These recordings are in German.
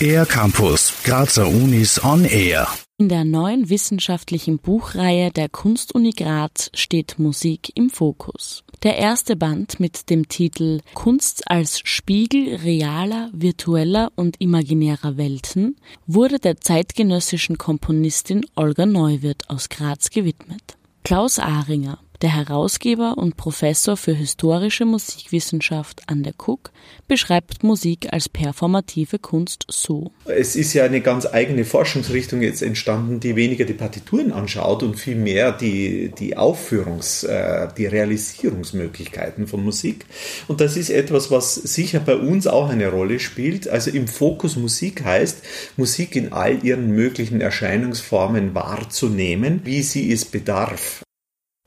Air Campus, Grazer Unis on Air. In der neuen wissenschaftlichen Buchreihe der Kunstuni Graz steht Musik im Fokus. Der erste Band mit dem Titel Kunst als Spiegel realer, virtueller und imaginärer Welten wurde der zeitgenössischen Komponistin Olga Neuwirth aus Graz gewidmet. Klaus Ahringer, der Herausgeber und Professor für historische Musikwissenschaft an der KUK beschreibt Musik als performative Kunst so. Es ist ja eine ganz eigene Forschungsrichtung jetzt entstanden, die weniger die Partituren anschaut und vielmehr die, die Aufführungs-, äh, die Realisierungsmöglichkeiten von Musik. Und das ist etwas, was sicher bei uns auch eine Rolle spielt. Also im Fokus Musik heißt, Musik in all ihren möglichen Erscheinungsformen wahrzunehmen, wie sie es bedarf.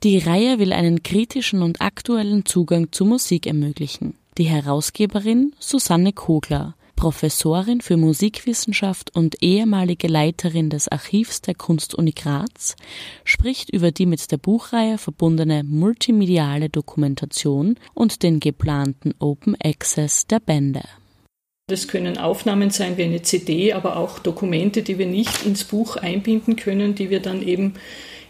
Die Reihe will einen kritischen und aktuellen Zugang zu Musik ermöglichen. Die Herausgeberin Susanne Kogler, Professorin für Musikwissenschaft und ehemalige Leiterin des Archivs der Kunstuni Graz, spricht über die mit der Buchreihe verbundene multimediale Dokumentation und den geplanten Open Access der Bände. Das können Aufnahmen sein wie eine CD, aber auch Dokumente, die wir nicht ins Buch einbinden können, die wir dann eben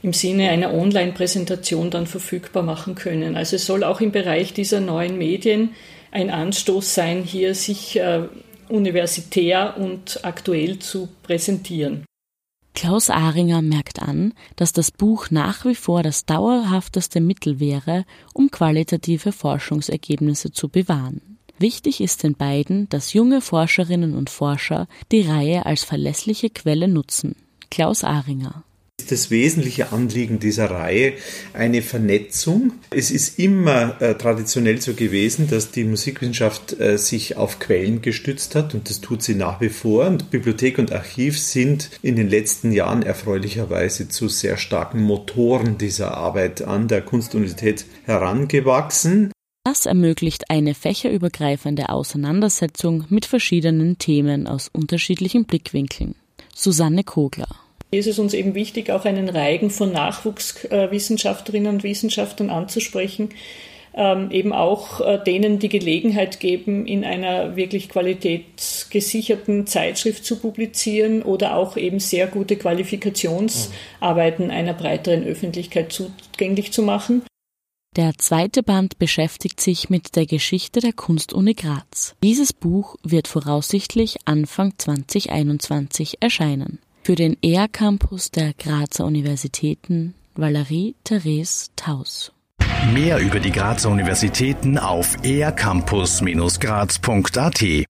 im Sinne einer Online-Präsentation dann verfügbar machen können. Also es soll auch im Bereich dieser neuen Medien ein Anstoß sein, hier sich äh, universitär und aktuell zu präsentieren. Klaus Ahringer merkt an, dass das Buch nach wie vor das dauerhafteste Mittel wäre, um qualitative Forschungsergebnisse zu bewahren. Wichtig ist den beiden, dass junge Forscherinnen und Forscher die Reihe als verlässliche Quelle nutzen. Klaus Ahringer das wesentliche Anliegen dieser Reihe eine Vernetzung. Es ist immer äh, traditionell so gewesen, dass die Musikwissenschaft äh, sich auf Quellen gestützt hat und das tut sie nach wie vor. Und Bibliothek und Archiv sind in den letzten Jahren erfreulicherweise zu sehr starken Motoren dieser Arbeit an der Kunstuniversität herangewachsen. Das ermöglicht eine fächerübergreifende Auseinandersetzung mit verschiedenen Themen aus unterschiedlichen Blickwinkeln. Susanne Kogler ist es uns eben wichtig, auch einen Reigen von Nachwuchswissenschaftlerinnen und Wissenschaftlern anzusprechen, ähm, eben auch äh, denen die Gelegenheit geben, in einer wirklich qualitätsgesicherten Zeitschrift zu publizieren oder auch eben sehr gute Qualifikationsarbeiten einer breiteren Öffentlichkeit zugänglich zu machen. Der zweite Band beschäftigt sich mit der Geschichte der Kunstuni Graz. Dieses Buch wird voraussichtlich Anfang 2021 erscheinen. Für den ER-Campus der Grazer Universitäten Valerie Therese Taus. Mehr über die Grazer Universitäten auf ercampus-graz.at